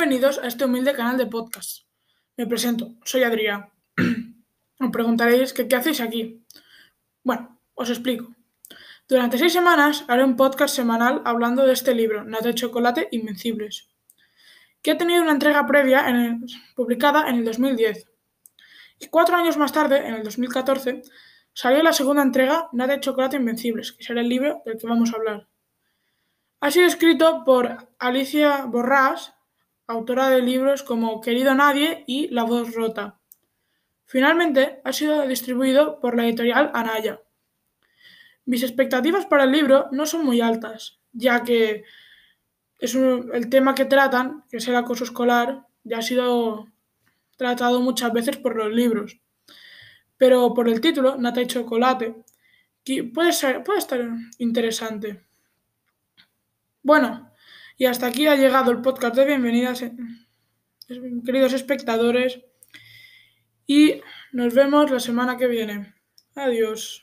bienvenidos a este humilde canal de podcast. Me presento, soy Adrián. Os preguntaréis qué hacéis aquí. Bueno, os explico. Durante seis semanas haré un podcast semanal hablando de este libro, Nata de Chocolate Invencibles, que ha tenido una entrega previa publicada en el 2010. Y cuatro años más tarde, en el 2014, salió la segunda entrega, Nata de Chocolate Invencibles, que será el libro del que vamos a hablar. Ha sido escrito por Alicia Borrás, autora de libros como Querido Nadie y La voz rota. Finalmente, ha sido distribuido por la editorial Anaya. Mis expectativas para el libro no son muy altas, ya que es el tema que tratan, que es el acoso escolar, ya ha sido tratado muchas veces por los libros. Pero por el título, Nata y Chocolate, puede, ser, puede estar interesante. Bueno, y hasta aquí ha llegado el podcast de bienvenidas, eh, queridos espectadores, y nos vemos la semana que viene. Adiós.